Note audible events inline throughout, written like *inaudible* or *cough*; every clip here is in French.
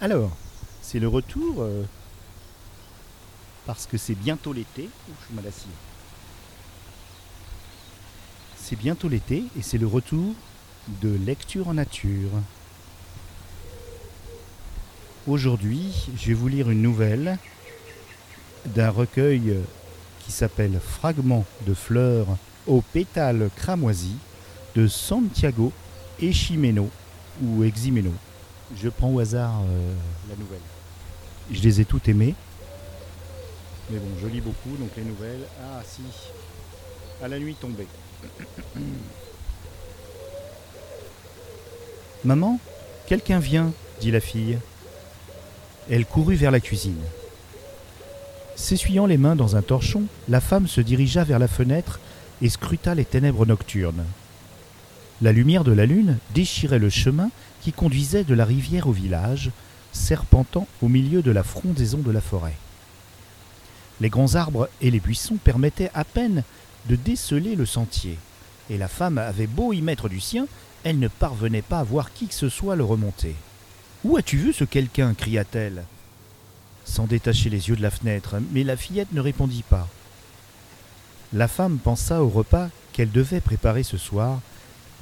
Alors, c'est le retour euh, parce que c'est bientôt l'été. Ouh, je suis mal. C'est bientôt l'été et c'est le retour de lecture en nature. Aujourd'hui, je vais vous lire une nouvelle d'un recueil qui s'appelle Fragments de fleurs aux pétales cramoisis de Santiago Echimeno ou Eximeno. Je prends au hasard euh, la nouvelle. Je les ai toutes aimées. Mais bon, je lis beaucoup, donc les nouvelles. Ah si, à la nuit tombée. *coughs* Maman, quelqu'un vient, dit la fille. Elle courut vers la cuisine. S'essuyant les mains dans un torchon, la femme se dirigea vers la fenêtre et scruta les ténèbres nocturnes. La lumière de la lune déchirait le chemin qui conduisait de la rivière au village, serpentant au milieu de la frondaison de la forêt. Les grands arbres et les buissons permettaient à peine de déceler le sentier, et la femme avait beau y mettre du sien, elle ne parvenait pas à voir qui que ce soit le remonter. Où as-tu vu ce quelqu'un? cria-t-elle, sans détacher les yeux de la fenêtre, mais la fillette ne répondit pas. La femme pensa au repas qu'elle devait préparer ce soir,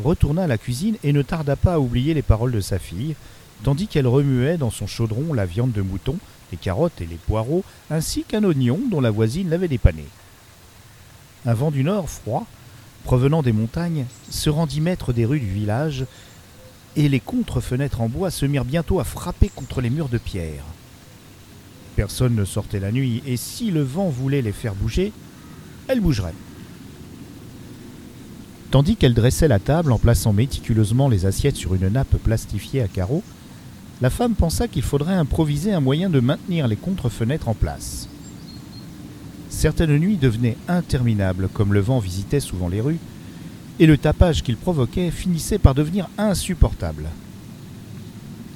retourna à la cuisine et ne tarda pas à oublier les paroles de sa fille, tandis qu'elle remuait dans son chaudron la viande de mouton, les carottes et les poireaux, ainsi qu'un oignon dont la voisine l'avait dépanné. Un vent du nord froid, provenant des montagnes, se rendit maître des rues du village, et les contre-fenêtres en bois se mirent bientôt à frapper contre les murs de pierre. Personne ne sortait la nuit, et si le vent voulait les faire bouger, elles bougeraient. Tandis qu'elle dressait la table en plaçant méticuleusement les assiettes sur une nappe plastifiée à carreaux, la femme pensa qu'il faudrait improviser un moyen de maintenir les contre-fenêtres en place. Certaines nuits devenaient interminables, comme le vent visitait souvent les rues, et le tapage qu'il provoquait finissait par devenir insupportable.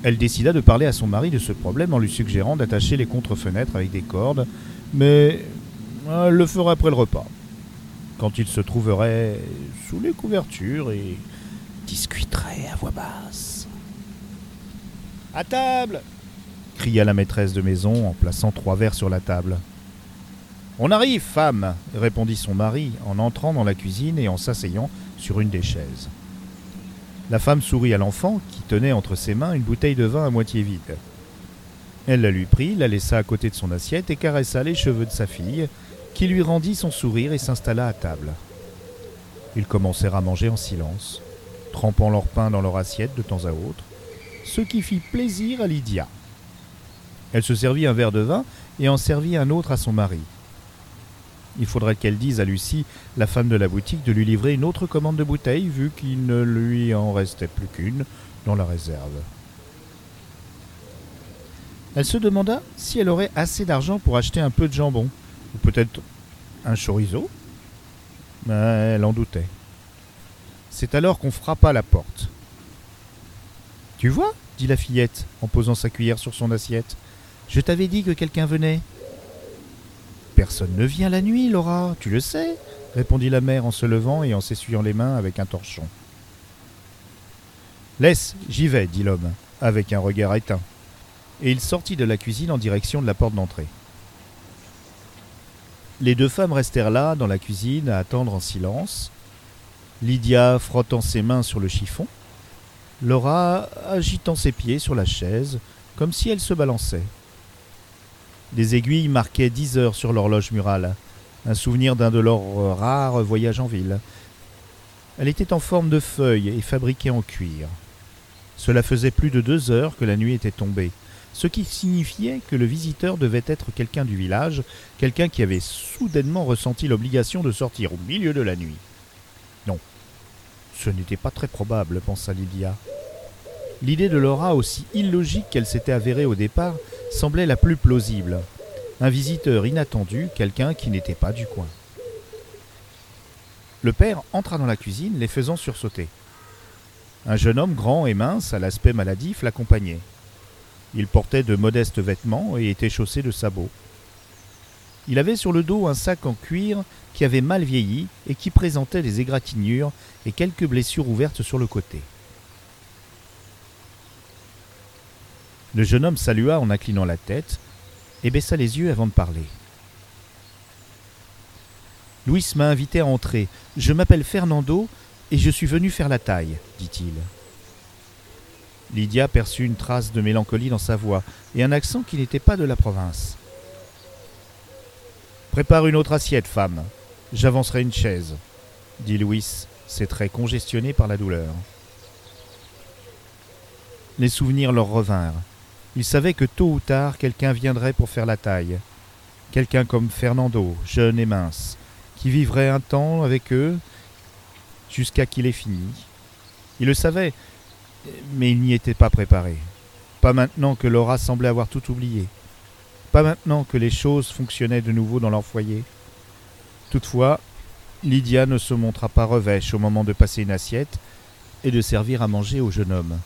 Elle décida de parler à son mari de ce problème en lui suggérant d'attacher les contre-fenêtres avec des cordes, mais elle le ferait après le repas, quand il se trouverait sous les couvertures et discuterait à voix basse. À table cria la maîtresse de maison en plaçant trois verres sur la table. On arrive, femme répondit son mari en entrant dans la cuisine et en s'asseyant sur une des chaises. La femme sourit à l'enfant qui tenait entre ses mains une bouteille de vin à moitié vide. Elle la lui prit, la laissa à côté de son assiette et caressa les cheveux de sa fille, qui lui rendit son sourire et s'installa à table. Ils commencèrent à manger en silence, trempant leur pain dans leur assiette de temps à autre, ce qui fit plaisir à Lydia. Elle se servit un verre de vin et en servit un autre à son mari. Il faudrait qu'elle dise à Lucie, la femme de la boutique, de lui livrer une autre commande de bouteilles, vu qu'il ne lui en restait plus qu'une dans la réserve. Elle se demanda si elle aurait assez d'argent pour acheter un peu de jambon, ou peut-être un chorizo. Elle en doutait. C'est alors qu'on frappa la porte. Tu vois dit la fillette, en posant sa cuillère sur son assiette. Je t'avais dit que quelqu'un venait. Personne ne vient la nuit, Laura, tu le sais, répondit la mère en se levant et en s'essuyant les mains avec un torchon. Laisse, j'y vais, dit l'homme, avec un regard éteint. Et il sortit de la cuisine en direction de la porte d'entrée. Les deux femmes restèrent là, dans la cuisine, à attendre en silence. Lydia frottant ses mains sur le chiffon, Laura agitant ses pieds sur la chaise, comme si elle se balançait. Des aiguilles marquaient dix heures sur l'horloge murale, un souvenir d'un de leurs rares voyages en ville. Elle était en forme de feuille et fabriquée en cuir. Cela faisait plus de deux heures que la nuit était tombée, ce qui signifiait que le visiteur devait être quelqu'un du village, quelqu'un qui avait soudainement ressenti l'obligation de sortir au milieu de la nuit. Non, ce n'était pas très probable, pensa Lydia. L'idée de Laura, aussi illogique qu'elle s'était avérée au départ, semblait la plus plausible. Un visiteur inattendu, quelqu'un qui n'était pas du coin. Le père entra dans la cuisine, les faisant sursauter. Un jeune homme grand et mince, à l'aspect maladif, l'accompagnait. Il portait de modestes vêtements et était chaussé de sabots. Il avait sur le dos un sac en cuir qui avait mal vieilli et qui présentait des égratignures et quelques blessures ouvertes sur le côté. Le jeune homme salua en inclinant la tête et baissa les yeux avant de parler. Louis m'a invité à entrer. Je m'appelle Fernando et je suis venu faire la taille, dit-il. Lydia perçut une trace de mélancolie dans sa voix et un accent qui n'était pas de la province. Prépare une autre assiette, femme. J'avancerai une chaise, dit Louis, ses traits congestionnés par la douleur. Les souvenirs leur revinrent. Ils savaient que tôt ou tard quelqu'un viendrait pour faire la taille. Quelqu'un comme Fernando, jeune et mince, qui vivrait un temps avec eux jusqu'à qu'il ait fini. Il le savait, mais il n'y était pas préparé. Pas maintenant que Laura semblait avoir tout oublié. Pas maintenant que les choses fonctionnaient de nouveau dans leur foyer. Toutefois, Lydia ne se montra pas revêche au moment de passer une assiette et de servir à manger au jeune homme.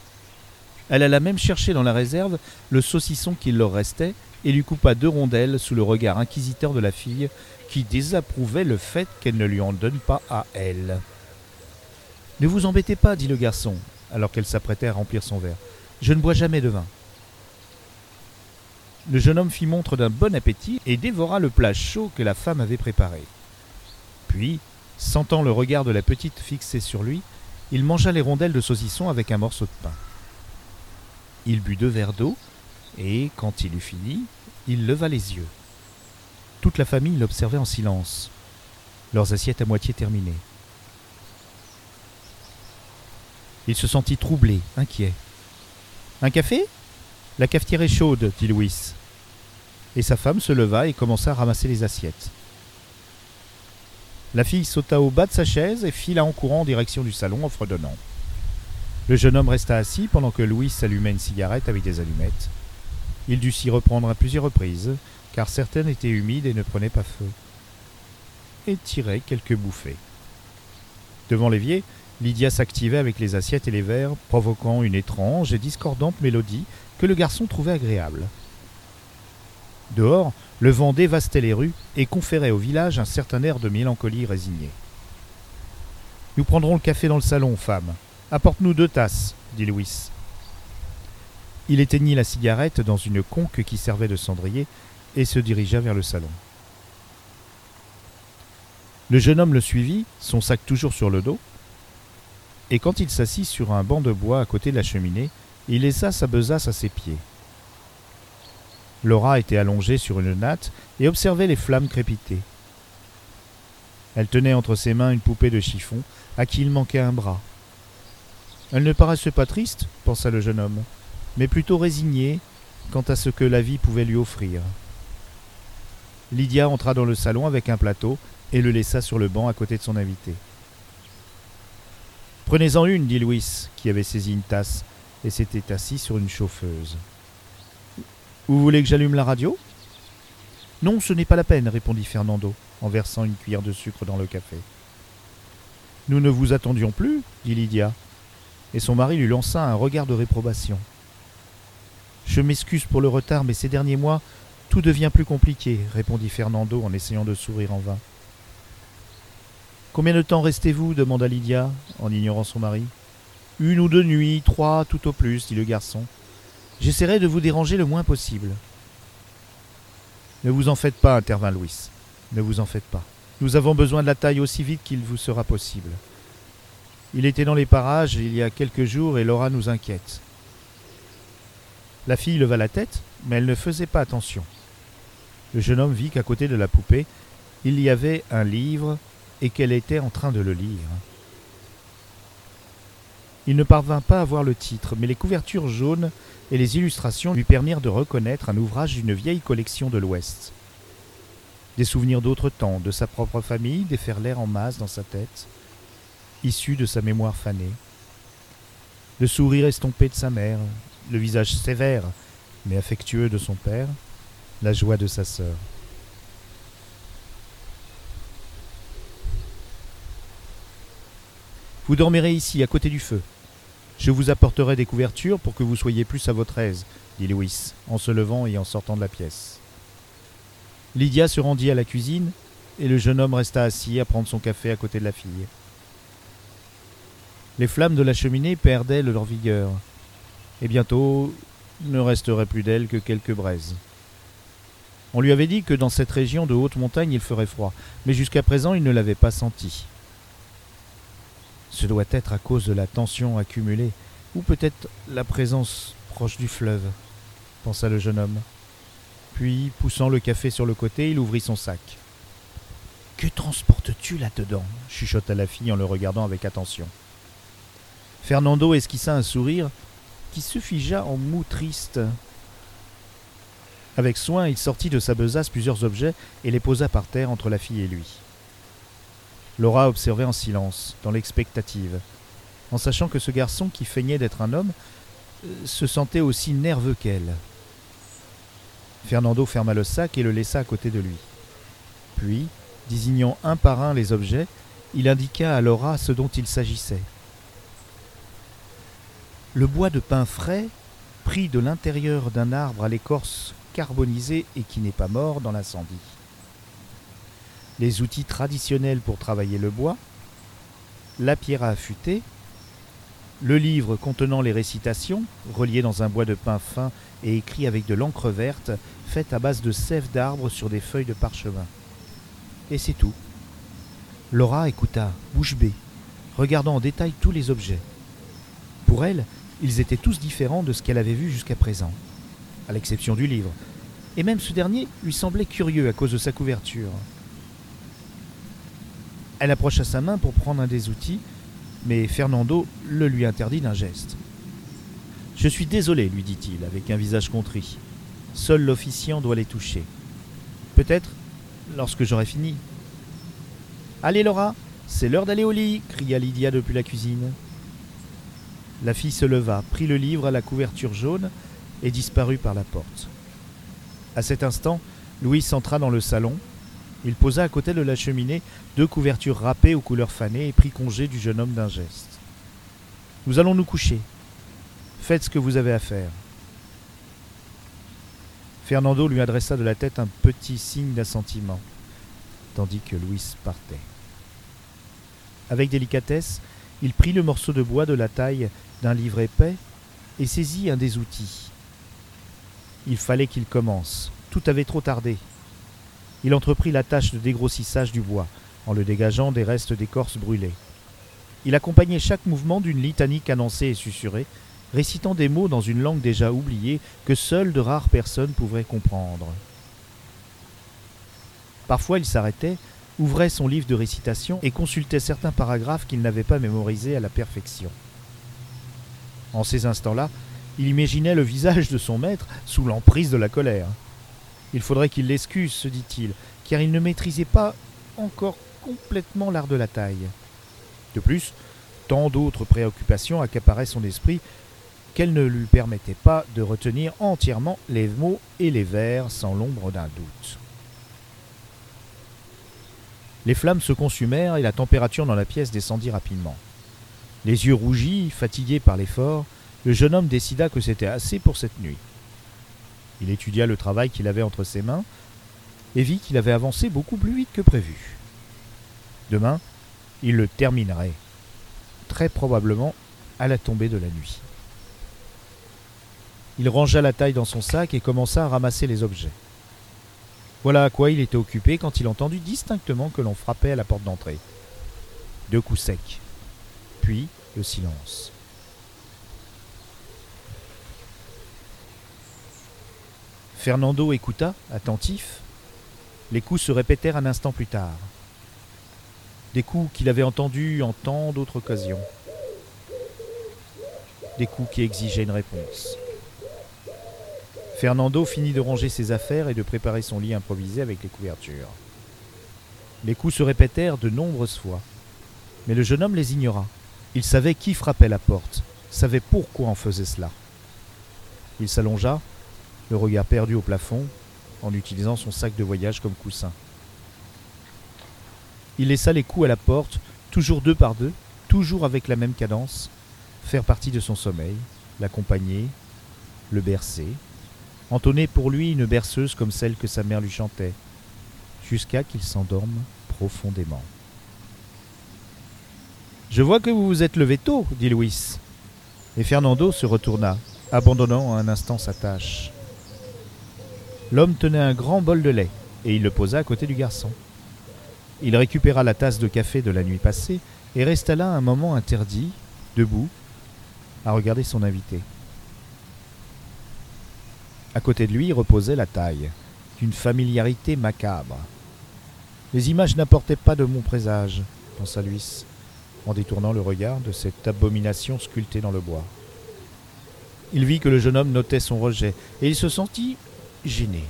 Elle alla même chercher dans la réserve le saucisson qu'il leur restait et lui coupa deux rondelles sous le regard inquisiteur de la fille qui désapprouvait le fait qu'elle ne lui en donne pas à elle. Ne vous embêtez pas, dit le garçon, alors qu'elle s'apprêtait à remplir son verre. Je ne bois jamais de vin. Le jeune homme fit montre d'un bon appétit et dévora le plat chaud que la femme avait préparé. Puis, sentant le regard de la petite fixé sur lui, il mangea les rondelles de saucisson avec un morceau de pain. Il but deux verres d'eau, et quand il eut fini, il leva les yeux. Toute la famille l'observait en silence, leurs assiettes à moitié terminées. Il se sentit troublé, inquiet. Un café? La cafetière est chaude, dit Louis. Et sa femme se leva et commença à ramasser les assiettes. La fille sauta au bas de sa chaise et fila en courant en direction du salon en fredonnant. Le jeune homme resta assis pendant que Louis allumait une cigarette avec des allumettes. Il dut s'y reprendre à plusieurs reprises, car certaines étaient humides et ne prenaient pas feu, et tirait quelques bouffées. Devant l'évier, Lydia s'activait avec les assiettes et les verres, provoquant une étrange et discordante mélodie que le garçon trouvait agréable. Dehors, le vent dévastait les rues et conférait au village un certain air de mélancolie résignée. Nous prendrons le café dans le salon, femme. Apporte-nous deux tasses, dit Louis. Il éteignit la cigarette dans une conque qui servait de cendrier et se dirigea vers le salon. Le jeune homme le suivit, son sac toujours sur le dos, et quand il s'assit sur un banc de bois à côté de la cheminée, il laissa sa besace à ses pieds. Laura était allongée sur une natte et observait les flammes crépiter. Elle tenait entre ses mains une poupée de chiffon à qui il manquait un bras. Elle ne paraissait pas triste, pensa le jeune homme, mais plutôt résignée quant à ce que la vie pouvait lui offrir. Lydia entra dans le salon avec un plateau et le laissa sur le banc à côté de son invité. Prenez-en une, dit Louis, qui avait saisi une tasse et s'était assis sur une chauffeuse. Vous voulez que j'allume la radio? Non, ce n'est pas la peine, répondit Fernando, en versant une cuillère de sucre dans le café. Nous ne vous attendions plus, dit Lydia, et son mari lui lança un regard de réprobation. Je m'excuse pour le retard, mais ces derniers mois, tout devient plus compliqué, répondit Fernando en essayant de sourire en vain. Combien de temps restez-vous demanda Lydia, en ignorant son mari. Une ou deux nuits, trois tout au plus, dit le garçon. J'essaierai de vous déranger le moins possible. Ne vous en faites pas, intervint Louis. Ne vous en faites pas. Nous avons besoin de la taille aussi vite qu'il vous sera possible. Il était dans les parages il y a quelques jours et Laura nous inquiète. La fille leva la tête, mais elle ne faisait pas attention. Le jeune homme vit qu'à côté de la poupée, il y avait un livre et qu'elle était en train de le lire. Il ne parvint pas à voir le titre, mais les couvertures jaunes et les illustrations lui permirent de reconnaître un ouvrage d'une vieille collection de l'Ouest. Des souvenirs d'autres temps, de sa propre famille, déferlèrent en masse dans sa tête, issus de sa mémoire fanée. Le sourire estompé de sa mère, le visage sévère mais affectueux de son père, la joie de sa sœur. Vous dormirez ici, à côté du feu. Je vous apporterai des couvertures pour que vous soyez plus à votre aise, dit Louis, en se levant et en sortant de la pièce. Lydia se rendit à la cuisine et le jeune homme resta assis à prendre son café à côté de la fille. Les flammes de la cheminée perdaient leur vigueur, et bientôt ne resterait plus d'elle que quelques braises. On lui avait dit que dans cette région de haute montagne il ferait froid, mais jusqu'à présent il ne l'avait pas senti. Ce doit être à cause de la tension accumulée, ou peut-être la présence proche du fleuve, pensa le jeune homme. Puis, poussant le café sur le côté, il ouvrit son sac. Que transportes-tu là-dedans? chuchota la fille en le regardant avec attention. Fernando esquissa un sourire qui se figea en moue triste. Avec soin, il sortit de sa besace plusieurs objets et les posa par terre entre la fille et lui. Laura observait en silence, dans l'expectative, en sachant que ce garçon qui feignait d'être un homme euh, se sentait aussi nerveux qu'elle. Fernando ferma le sac et le laissa à côté de lui. Puis, désignant un par un les objets, il indiqua à Laura ce dont il s'agissait. Le bois de pin frais, pris de l'intérieur d'un arbre à l'écorce carbonisée et qui n'est pas mort dans l'incendie. Les outils traditionnels pour travailler le bois, la pierre à affûter, le livre contenant les récitations, relié dans un bois de pin fin et écrit avec de l'encre verte, faite à base de sève d'arbre sur des feuilles de parchemin. Et c'est tout. Laura écouta, bouche bée, regardant en détail tous les objets. Pour elle, ils étaient tous différents de ce qu'elle avait vu jusqu'à présent, à l'exception du livre. Et même ce dernier lui semblait curieux à cause de sa couverture. Elle approcha sa main pour prendre un des outils, mais Fernando le lui interdit d'un geste. Je suis désolé, lui dit-il, avec un visage contrit. Seul l'officiant doit les toucher. Peut-être lorsque j'aurai fini. Allez, Laura, c'est l'heure d'aller au lit, cria Lydia depuis la cuisine. La fille se leva, prit le livre à la couverture jaune et disparut par la porte. À cet instant, Louis entra dans le salon. Il posa à côté de la cheminée deux couvertures râpées aux couleurs fanées et prit congé du jeune homme d'un geste. Nous allons nous coucher. Faites ce que vous avez à faire. Fernando lui adressa de la tête un petit signe d'assentiment, tandis que Louis partait. Avec délicatesse, il prit le morceau de bois de la taille d'un livre épais et saisit un des outils. Il fallait qu'il commence. Tout avait trop tardé. Il entreprit la tâche de dégrossissage du bois, en le dégageant des restes d'écorce brûlée. Il accompagnait chaque mouvement d'une litanie cadencée et susurrée, récitant des mots dans une langue déjà oubliée que seules de rares personnes pouvaient comprendre. Parfois il s'arrêtait, ouvrait son livre de récitation et consultait certains paragraphes qu'il n'avait pas mémorisés à la perfection. En ces instants-là, il imaginait le visage de son maître sous l'emprise de la colère. Il faudrait qu'il l'excuse, se dit-il, car il ne maîtrisait pas encore complètement l'art de la taille. De plus, tant d'autres préoccupations accaparaient son esprit qu'elle ne lui permettait pas de retenir entièrement les mots et les vers sans l'ombre d'un doute. Les flammes se consumèrent et la température dans la pièce descendit rapidement. Les yeux rougis, fatigué par l'effort, le jeune homme décida que c'était assez pour cette nuit. Il étudia le travail qu'il avait entre ses mains et vit qu'il avait avancé beaucoup plus vite que prévu. Demain, il le terminerait, très probablement à la tombée de la nuit. Il rangea la taille dans son sac et commença à ramasser les objets. Voilà à quoi il était occupé quand il entendit distinctement que l'on frappait à la porte d'entrée. Deux coups secs, puis le silence. Fernando écouta, attentif. Les coups se répétèrent un instant plus tard. Des coups qu'il avait entendus en tant d'autres occasions. Des coups qui exigeaient une réponse. Fernando finit de ranger ses affaires et de préparer son lit improvisé avec les couvertures. Les coups se répétèrent de nombreuses fois, mais le jeune homme les ignora. Il savait qui frappait la porte, savait pourquoi on faisait cela. Il s'allongea, le regard perdu au plafond, en utilisant son sac de voyage comme coussin. Il laissa les coups à la porte, toujours deux par deux, toujours avec la même cadence, faire partie de son sommeil, l'accompagner, le bercer, entonner pour lui une berceuse comme celle que sa mère lui chantait, jusqu'à qu'il s'endorme profondément. Je vois que vous vous êtes levé tôt, dit Louis. Et Fernando se retourna, abandonnant un instant sa tâche. L'homme tenait un grand bol de lait, et il le posa à côté du garçon. Il récupéra la tasse de café de la nuit passée et resta là un moment interdit, debout, à regarder son invité. À côté de lui reposait la taille, d'une familiarité macabre. Les images n'apportaient pas de mon présage, pensa Luis, en détournant le regard de cette abomination sculptée dans le bois. Il vit que le jeune homme notait son rejet, et il se sentit gêné.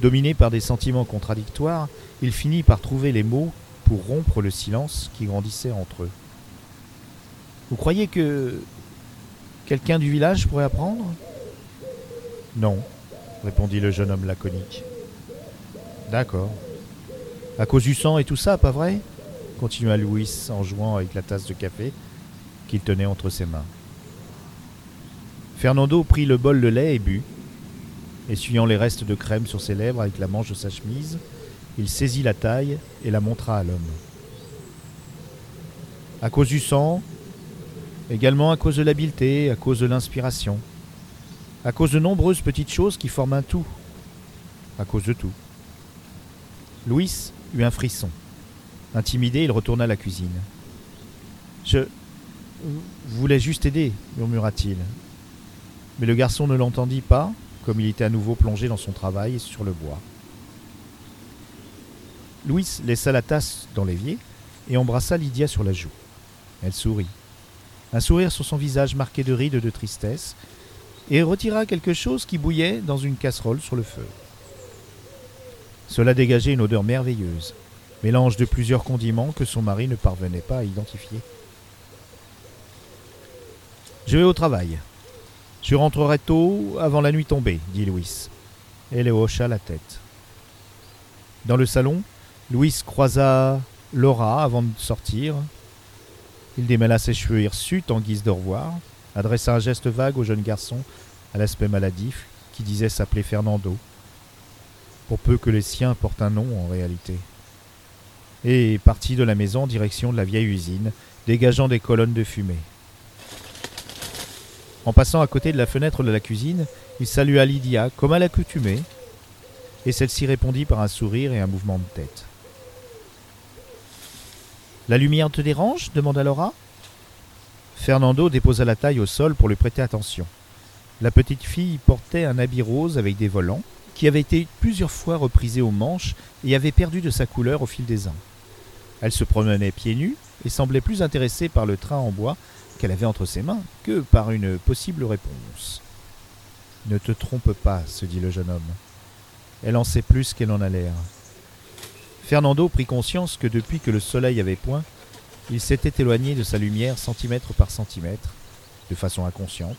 Dominé par des sentiments contradictoires, il finit par trouver les mots pour rompre le silence qui grandissait entre eux. Vous croyez que quelqu'un du village pourrait apprendre? Non, répondit le jeune homme laconique. D'accord. À cause du sang et tout ça, pas vrai? continua Louis en jouant avec la tasse de café qu'il tenait entre ses mains. Fernando prit le bol de lait et but. Essuyant les restes de crème sur ses lèvres avec la manche de sa chemise, il saisit la taille et la montra à l'homme. À cause du sang, également à cause de l'habileté, à cause de l'inspiration, à cause de nombreuses petites choses qui forment un tout, à cause de tout. Louis eut un frisson. Intimidé, il retourna à la cuisine. Je voulais juste aider, murmura-t-il. Mais le garçon ne l'entendit pas, comme il était à nouveau plongé dans son travail sur le bois. Louis laissa la tasse dans l'évier et embrassa Lydia sur la joue. Elle sourit. Un sourire sur son visage marqué de rides de tristesse, et retira quelque chose qui bouillait dans une casserole sur le feu. Cela dégageait une odeur merveilleuse, mélange de plusieurs condiments que son mari ne parvenait pas à identifier. Je vais au travail. Je rentrerai tôt, avant la nuit tombée, dit Louis. Elle hocha la tête. Dans le salon, Louis croisa Laura avant de sortir. Il démêla ses cheveux hirsutes en guise de revoir, adressa un geste vague au jeune garçon à l'aspect maladif qui disait s'appeler Fernando, pour peu que les siens portent un nom en réalité, et partit de la maison en direction de la vieille usine, dégageant des colonnes de fumée. En passant à côté de la fenêtre de la cuisine, il salua Lydia comme à l'accoutumée, et celle-ci répondit par un sourire et un mouvement de tête. La lumière te dérange? demanda Laura. Fernando déposa la taille au sol pour lui prêter attention. La petite fille portait un habit rose avec des volants, qui avait été plusieurs fois reprisé aux manches et avait perdu de sa couleur au fil des ans. Elle se promenait pieds nus et semblait plus intéressée par le train en bois qu'elle avait entre ses mains que par une possible réponse. Ne te trompe pas, se dit le jeune homme. Elle en sait plus qu'elle en a l'air. Fernando prit conscience que depuis que le soleil avait point, il s'était éloigné de sa lumière centimètre par centimètre, de façon inconsciente,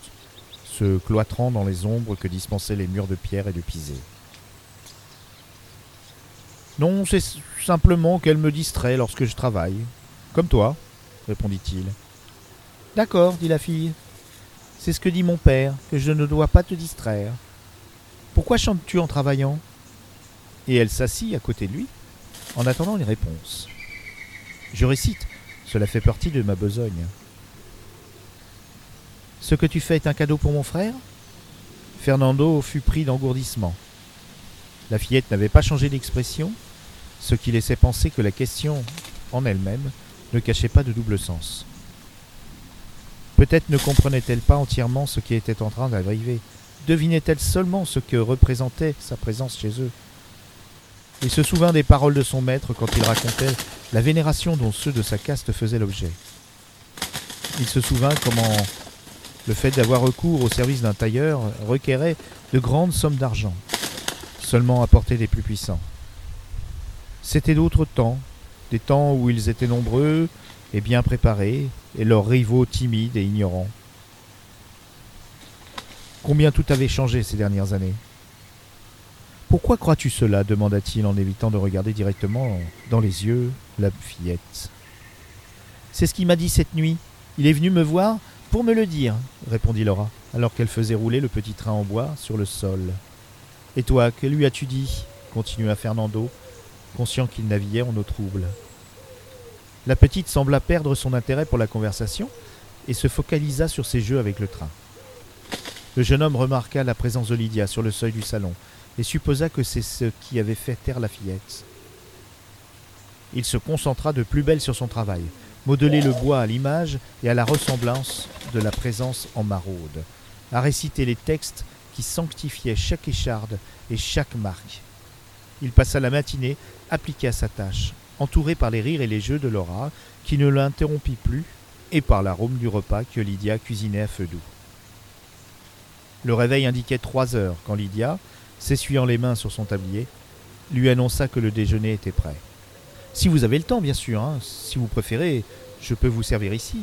se cloîtrant dans les ombres que dispensaient les murs de pierre et de pisé. Non, c'est simplement qu'elle me distrait lorsque je travaille. Comme toi, répondit-il. D'accord, dit la fille. C'est ce que dit mon père, que je ne dois pas te distraire. Pourquoi chantes-tu en travaillant? Et elle s'assit à côté de lui, en attendant les réponses. Je récite, cela fait partie de ma besogne. Ce que tu fais est un cadeau pour mon frère? Fernando fut pris d'engourdissement. La fillette n'avait pas changé d'expression, ce qui laissait penser que la question en elle-même ne cachait pas de double sens. Peut-être ne comprenait-elle pas entièrement ce qui était en train d'arriver, devinait-elle seulement ce que représentait sa présence chez eux? Il se souvint des paroles de son maître quand il racontait la vénération dont ceux de sa caste faisaient l'objet. Il se souvint comment le fait d'avoir recours au service d'un tailleur requérait de grandes sommes d'argent, seulement à portée des plus puissants. C'étaient d'autres temps, des temps où ils étaient nombreux et bien préparés, et leurs rivaux timides et ignorants. Combien tout avait changé ces dernières années pourquoi crois-tu cela demanda-t-il en évitant de regarder directement dans les yeux la fillette. C'est ce qu'il m'a dit cette nuit. Il est venu me voir pour me le dire, répondit Laura, alors qu'elle faisait rouler le petit train en bois sur le sol. Et toi, que lui as-tu dit? continua Fernando, conscient qu'il naviguait en eau trouble. La petite sembla perdre son intérêt pour la conversation et se focalisa sur ses jeux avec le train. Le jeune homme remarqua la présence de Lydia sur le seuil du salon et supposa que c'est ce qui avait fait taire la fillette. Il se concentra de plus belle sur son travail, modeler le bois à l'image et à la ressemblance de la présence en maraude, à réciter les textes qui sanctifiaient chaque écharde et chaque marque. Il passa la matinée appliqué à sa tâche, entouré par les rires et les jeux de Laura, qui ne l'interrompit plus, et par l'arôme du repas que Lydia cuisinait à feu doux. Le réveil indiquait trois heures quand Lydia, s'essuyant les mains sur son tablier, lui annonça que le déjeuner était prêt. Si vous avez le temps, bien sûr, hein. si vous préférez, je peux vous servir ici.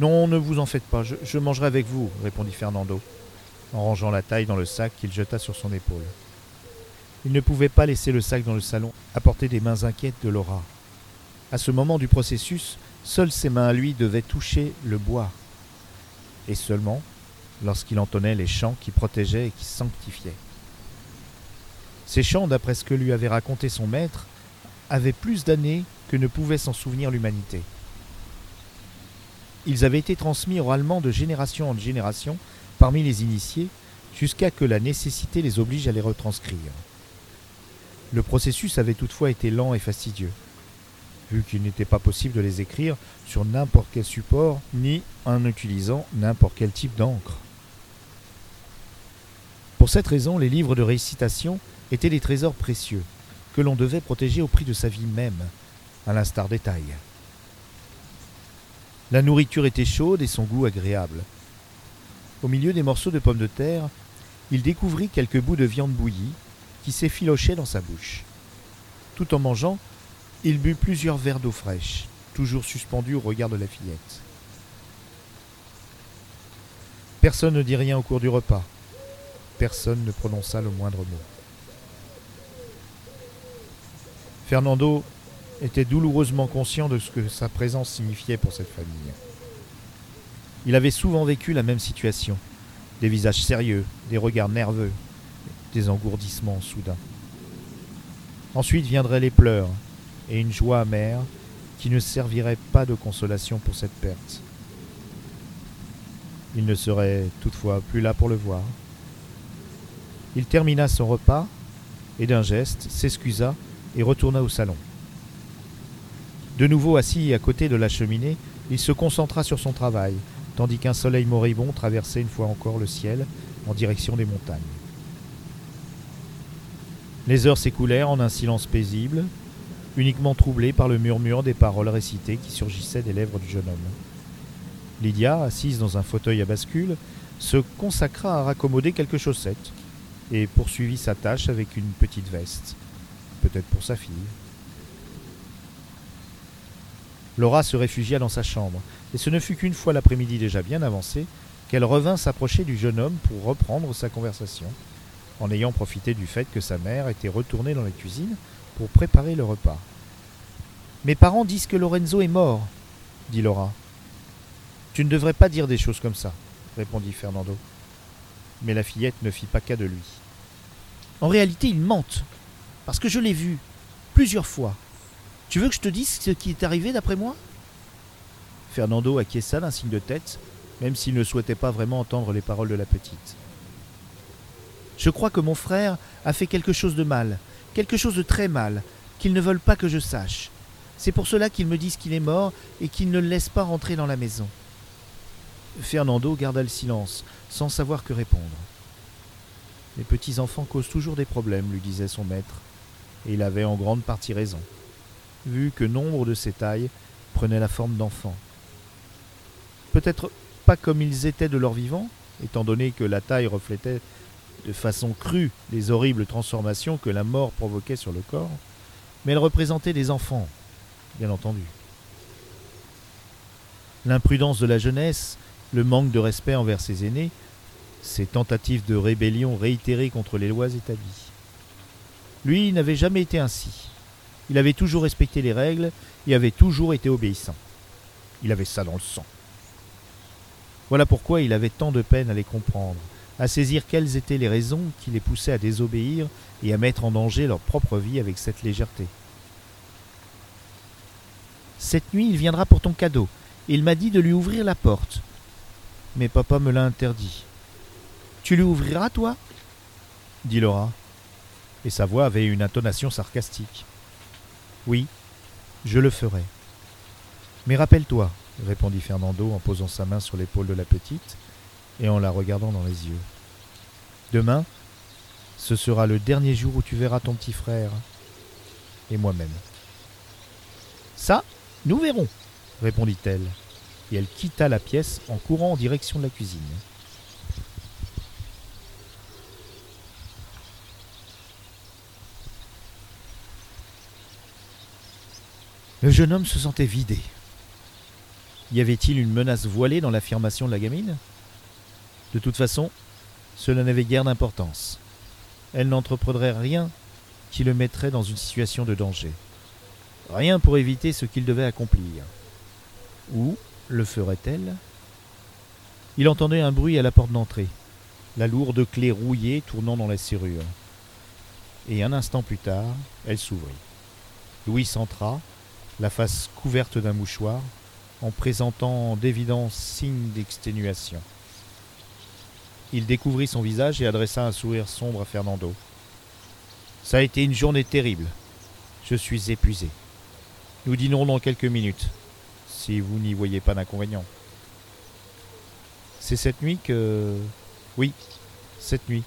Non, ne vous en faites pas, je, je mangerai avec vous, répondit Fernando, en rangeant la taille dans le sac qu'il jeta sur son épaule. Il ne pouvait pas laisser le sac dans le salon, porter des mains inquiètes de Laura. À ce moment du processus, seules ses mains à lui devaient toucher le bois. Et seulement lorsqu'il entonnait les chants qui protégeaient et qui sanctifiaient. Ces chants, d'après ce que lui avait raconté son maître, avaient plus d'années que ne pouvait s'en souvenir l'humanité. Ils avaient été transmis oralement de génération en génération parmi les initiés, jusqu'à que la nécessité les oblige à les retranscrire. Le processus avait toutefois été lent et fastidieux, vu qu'il n'était pas possible de les écrire sur n'importe quel support, ni en utilisant n'importe quel type d'encre. Pour cette raison, les livres de récitation étaient des trésors précieux, que l'on devait protéger au prix de sa vie même, à l'instar des tailles. La nourriture était chaude et son goût agréable. Au milieu des morceaux de pommes de terre, il découvrit quelques bouts de viande bouillie, qui s'effilochait dans sa bouche. Tout en mangeant, il but plusieurs verres d'eau fraîche, toujours suspendus au regard de la fillette. Personne ne dit rien au cours du repas. Personne ne prononça le moindre mot. Fernando était douloureusement conscient de ce que sa présence signifiait pour cette famille. Il avait souvent vécu la même situation, des visages sérieux, des regards nerveux, des engourdissements soudains. Ensuite viendraient les pleurs et une joie amère qui ne servirait pas de consolation pour cette perte. Il ne serait toutefois plus là pour le voir. Il termina son repas et d'un geste s'excusa et retourna au salon. De nouveau assis à côté de la cheminée, il se concentra sur son travail, tandis qu'un soleil moribond traversait une fois encore le ciel en direction des montagnes. Les heures s'écoulèrent en un silence paisible, uniquement troublé par le murmure des paroles récitées qui surgissaient des lèvres du jeune homme. Lydia, assise dans un fauteuil à bascule, se consacra à raccommoder quelques chaussettes et poursuivit sa tâche avec une petite veste, peut-être pour sa fille. Laura se réfugia dans sa chambre, et ce ne fut qu'une fois l'après-midi déjà bien avancé qu'elle revint s'approcher du jeune homme pour reprendre sa conversation en ayant profité du fait que sa mère était retournée dans la cuisine pour préparer le repas. Mes parents disent que Lorenzo est mort, dit Laura. Tu ne devrais pas dire des choses comme ça, répondit Fernando. Mais la fillette ne fit pas cas de lui. En réalité, il mente, parce que je l'ai vu, plusieurs fois. Tu veux que je te dise ce qui est arrivé d'après moi? Fernando acquiesça d'un signe de tête, même s'il ne souhaitait pas vraiment entendre les paroles de la petite. Je crois que mon frère a fait quelque chose de mal, quelque chose de très mal, qu'ils ne veulent pas que je sache. C'est pour cela qu'ils me disent qu'il est mort et qu'ils ne le laissent pas rentrer dans la maison. Fernando garda le silence, sans savoir que répondre. Les petits enfants causent toujours des problèmes, lui disait son maître, et il avait en grande partie raison, vu que nombre de ces tailles prenaient la forme d'enfants. Peut-être pas comme ils étaient de leur vivant, étant donné que la taille reflétait de façon crue les horribles transformations que la mort provoquait sur le corps, mais elle représentait des enfants, bien entendu. L'imprudence de la jeunesse, le manque de respect envers ses aînés, ses tentatives de rébellion réitérées contre les lois établies. Lui n'avait jamais été ainsi. Il avait toujours respecté les règles et avait toujours été obéissant. Il avait ça dans le sang. Voilà pourquoi il avait tant de peine à les comprendre, à saisir quelles étaient les raisons qui les poussaient à désobéir et à mettre en danger leur propre vie avec cette légèreté. Cette nuit, il viendra pour ton cadeau. Il m'a dit de lui ouvrir la porte. Mais papa me l'a interdit. Tu lui ouvriras, toi? dit Laura. Et sa voix avait une intonation sarcastique. Oui, je le ferai. Mais rappelle-toi, répondit Fernando en posant sa main sur l'épaule de la petite et en la regardant dans les yeux. Demain, ce sera le dernier jour où tu verras ton petit frère et moi-même. Ça, nous verrons, répondit-elle, et elle quitta la pièce en courant en direction de la cuisine. Le jeune homme se sentait vidé. Y avait-il une menace voilée dans l'affirmation de la gamine? De toute façon, cela n'avait guère d'importance. Elle n'entreprendrait rien qui le mettrait dans une situation de danger. Rien pour éviter ce qu'il devait accomplir. Ou le ferait-elle? Il entendait un bruit à la porte d'entrée, la lourde clé rouillée tournant dans la serrure. Et un instant plus tard, elle s'ouvrit. Louis entra, la face couverte d'un mouchoir, en présentant d'évidents signes d'exténuation. Il découvrit son visage et adressa un sourire sombre à Fernando. Ça a été une journée terrible. Je suis épuisé. Nous dînerons dans quelques minutes, si vous n'y voyez pas d'inconvénient. C'est cette nuit que... Oui, cette nuit.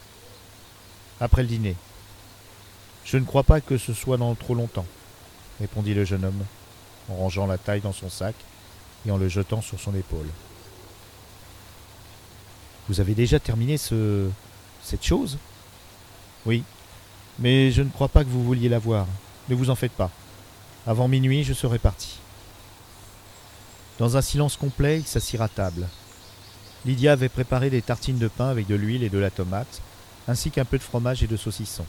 Après le dîner. Je ne crois pas que ce soit dans trop longtemps répondit le jeune homme, en rangeant la taille dans son sac et en le jetant sur son épaule. Vous avez déjà terminé ce. cette chose? Oui, mais je ne crois pas que vous vouliez la voir. Ne vous en faites pas. Avant minuit, je serai parti. Dans un silence complet, il s'assit à table. Lydia avait préparé des tartines de pain avec de l'huile et de la tomate, ainsi qu'un peu de fromage et de saucisson,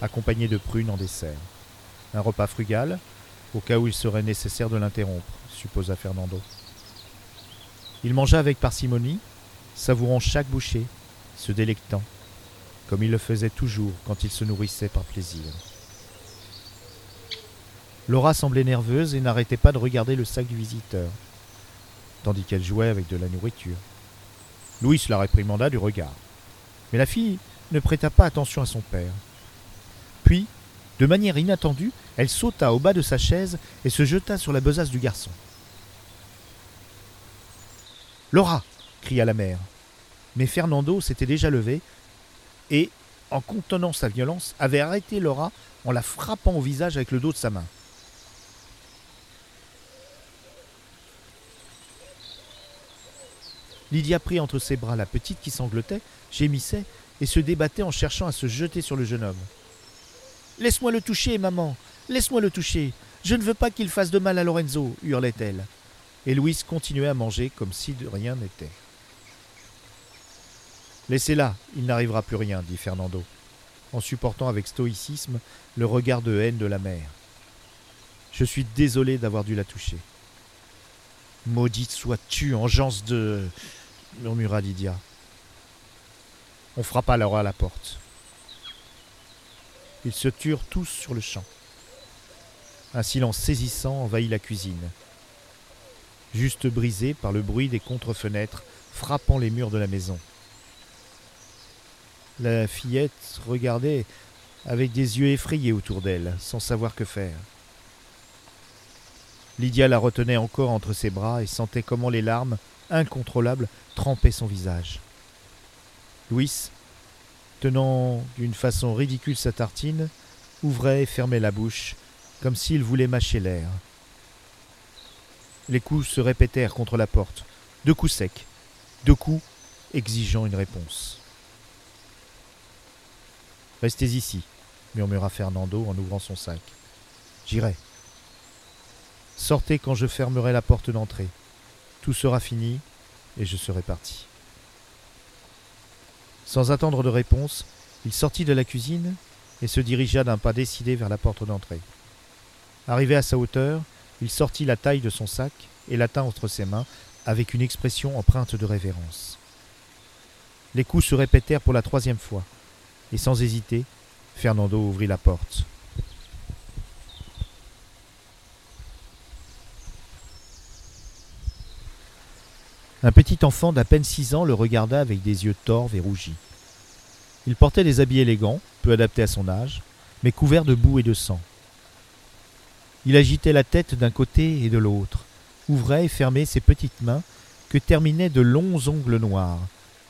accompagné de prunes en dessert. Un repas frugal, au cas où il serait nécessaire de l'interrompre, supposa Fernando. Il mangea avec parcimonie, savourant chaque bouchée, se délectant, comme il le faisait toujours quand il se nourrissait par plaisir. Laura semblait nerveuse et n'arrêtait pas de regarder le sac du visiteur, tandis qu'elle jouait avec de la nourriture. Louis la réprimanda du regard. Mais la fille ne prêta pas attention à son père. Puis, de manière inattendue, elle sauta au bas de sa chaise et se jeta sur la besace du garçon. Laura cria la mère. Mais Fernando s'était déjà levé et, en contenant sa violence, avait arrêté Laura en la frappant au visage avec le dos de sa main. Lydia prit entre ses bras la petite qui sanglotait, gémissait et se débattait en cherchant à se jeter sur le jeune homme. Laisse-moi le toucher, maman. Laisse-moi le toucher. Je ne veux pas qu'il fasse de mal à Lorenzo, hurlait-elle. Et Louise continuait à manger comme si de rien n'était. Laissez-la, il n'arrivera plus rien, dit Fernando, en supportant avec stoïcisme le regard de haine de la mère. Je suis désolé d'avoir dû la toucher. Maudite sois-tu, engeance de. murmura Lydia. On frappa alors à la porte. Ils se turent tous sur le champ. Un silence saisissant envahit la cuisine, juste brisé par le bruit des contre-fenêtres frappant les murs de la maison. La fillette regardait avec des yeux effrayés autour d'elle, sans savoir que faire. Lydia la retenait encore entre ses bras et sentait comment les larmes, incontrôlables, trempaient son visage. Louis tenant d'une façon ridicule sa tartine, ouvrait et fermait la bouche, comme s'il voulait mâcher l'air. Les coups se répétèrent contre la porte, deux coups secs, deux coups exigeant une réponse. Restez ici, murmura Fernando en ouvrant son sac. J'irai. Sortez quand je fermerai la porte d'entrée. Tout sera fini et je serai parti. Sans attendre de réponse, il sortit de la cuisine et se dirigea d'un pas décidé vers la porte d'entrée. Arrivé à sa hauteur, il sortit la taille de son sac et la tint entre ses mains avec une expression empreinte de révérence. Les coups se répétèrent pour la troisième fois, et sans hésiter, Fernando ouvrit la porte. Un petit enfant d'à peine six ans le regarda avec des yeux torves et rougis. Il portait des habits élégants, peu adaptés à son âge, mais couverts de boue et de sang. Il agitait la tête d'un côté et de l'autre, ouvrait et fermait ses petites mains que terminaient de longs ongles noirs,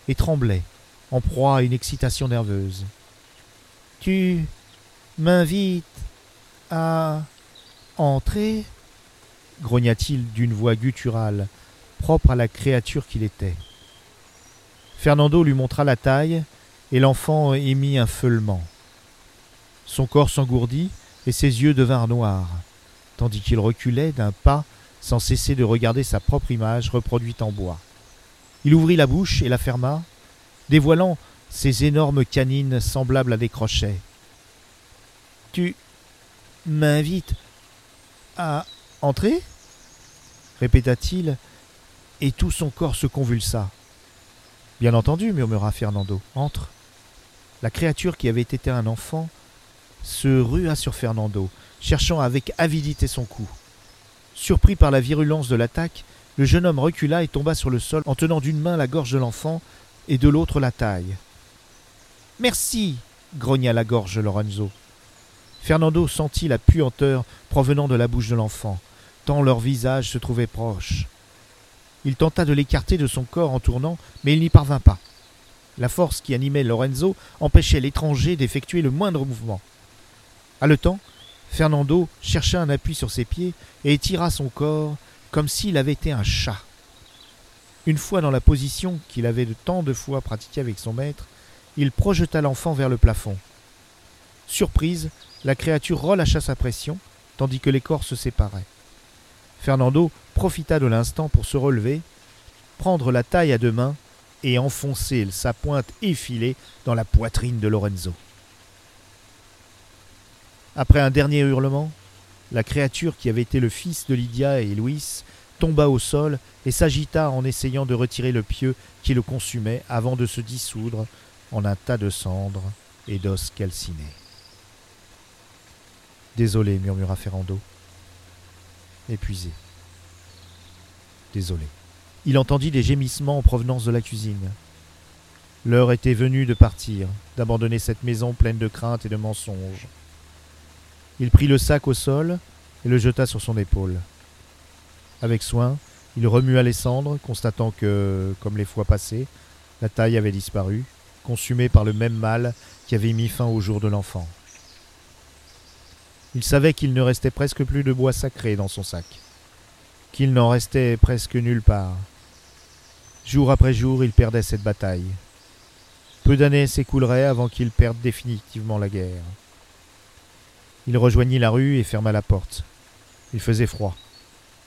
et tremblait, en proie à une excitation nerveuse. Tu m'invites à entrer? grogna-t-il d'une voix gutturale, propre à la créature qu'il était. Fernando lui montra la taille, et l'enfant émit un feulement. Son corps s'engourdit, et ses yeux devinrent noirs, tandis qu'il reculait d'un pas sans cesser de regarder sa propre image reproduite en bois. Il ouvrit la bouche et la ferma, dévoilant ses énormes canines semblables à des crochets. Tu m'invites à entrer? répéta-t-il, et tout son corps se convulsa. Bien entendu, murmura Fernando. Entre. La créature qui avait été un enfant se rua sur Fernando, cherchant avec avidité son cou. Surpris par la virulence de l'attaque, le jeune homme recula et tomba sur le sol en tenant d'une main la gorge de l'enfant et de l'autre la taille. Merci grogna la gorge Lorenzo. Fernando sentit la puanteur provenant de la bouche de l'enfant tant leurs visages se trouvaient proches. Il tenta de l'écarter de son corps en tournant, mais il n'y parvint pas. La force qui animait Lorenzo empêchait l'étranger d'effectuer le moindre mouvement. Haletant, Fernando chercha un appui sur ses pieds et étira son corps comme s'il avait été un chat. Une fois dans la position qu'il avait de tant de fois pratiquée avec son maître, il projeta l'enfant vers le plafond. Surprise, la créature relâcha sa pression, tandis que les corps se séparaient. Fernando profita de l'instant pour se relever, prendre la taille à deux mains et enfoncer sa pointe effilée dans la poitrine de Lorenzo. Après un dernier hurlement, la créature qui avait été le fils de Lydia et Louis tomba au sol et s'agita en essayant de retirer le pieu qui le consumait avant de se dissoudre en un tas de cendres et d'os calcinés. Désolé, murmura Ferrando épuisé. Désolé. Il entendit des gémissements en provenance de la cuisine. L'heure était venue de partir, d'abandonner cette maison pleine de craintes et de mensonges. Il prit le sac au sol et le jeta sur son épaule. Avec soin, il remua les cendres, constatant que, comme les fois passées, la taille avait disparu, consumée par le même mal qui avait mis fin au jour de l'enfant. Il savait qu'il ne restait presque plus de bois sacré dans son sac, qu'il n'en restait presque nulle part. Jour après jour, il perdait cette bataille. Peu d'années s'écouleraient avant qu'il perde définitivement la guerre. Il rejoignit la rue et ferma la porte. Il faisait froid,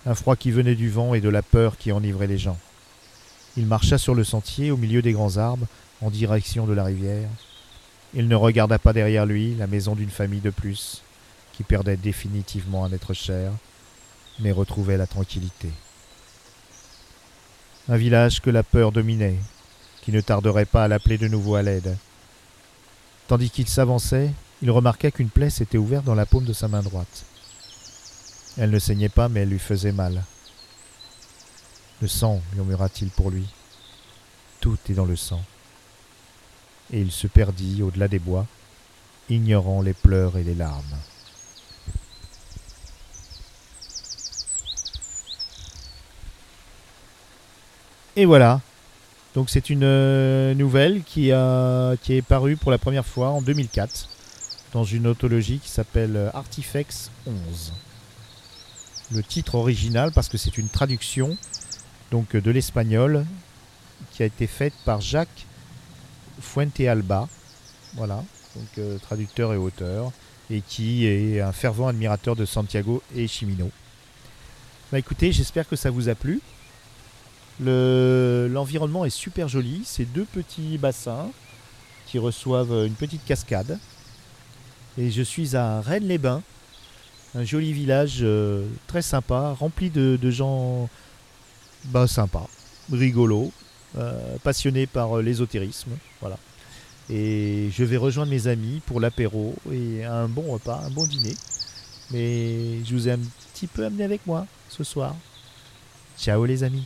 un froid qui venait du vent et de la peur qui enivrait les gens. Il marcha sur le sentier au milieu des grands arbres, en direction de la rivière. Il ne regarda pas derrière lui la maison d'une famille de plus qui perdait définitivement un être cher, mais retrouvait la tranquillité. Un village que la peur dominait, qui ne tarderait pas à l'appeler de nouveau à l'aide. Tandis qu'il s'avançait, il remarqua qu'une plaie s'était ouverte dans la paume de sa main droite. Elle ne saignait pas, mais elle lui faisait mal. Le sang, murmura-t-il pour lui. Tout est dans le sang. Et il se perdit au-delà des bois, ignorant les pleurs et les larmes. Et voilà. Donc c'est une euh, nouvelle qui, est parue pour la première fois en 2004 dans une autologie qui s'appelle euh, Artifex 11. Le titre original, parce que c'est une traduction donc de l'espagnol qui a été faite par Jacques Fuentealba, voilà, donc euh, traducteur et auteur, et qui est un fervent admirateur de Santiago et Chimino. Bah écoutez, j'espère que ça vous a plu. L'environnement est super joli. C'est deux petits bassins qui reçoivent une petite cascade. Et je suis à Rennes-les-Bains, un joli village euh, très sympa, rempli de, gens bah, sympas, rigolos, euh, passionnés par euh, l'ésotérisme. Voilà. Et je vais rejoindre mes amis pour l'apéro et un bon repas, un bon dîner. Mais je vous ai un petit peu amené avec moi ce soir. Ciao les amis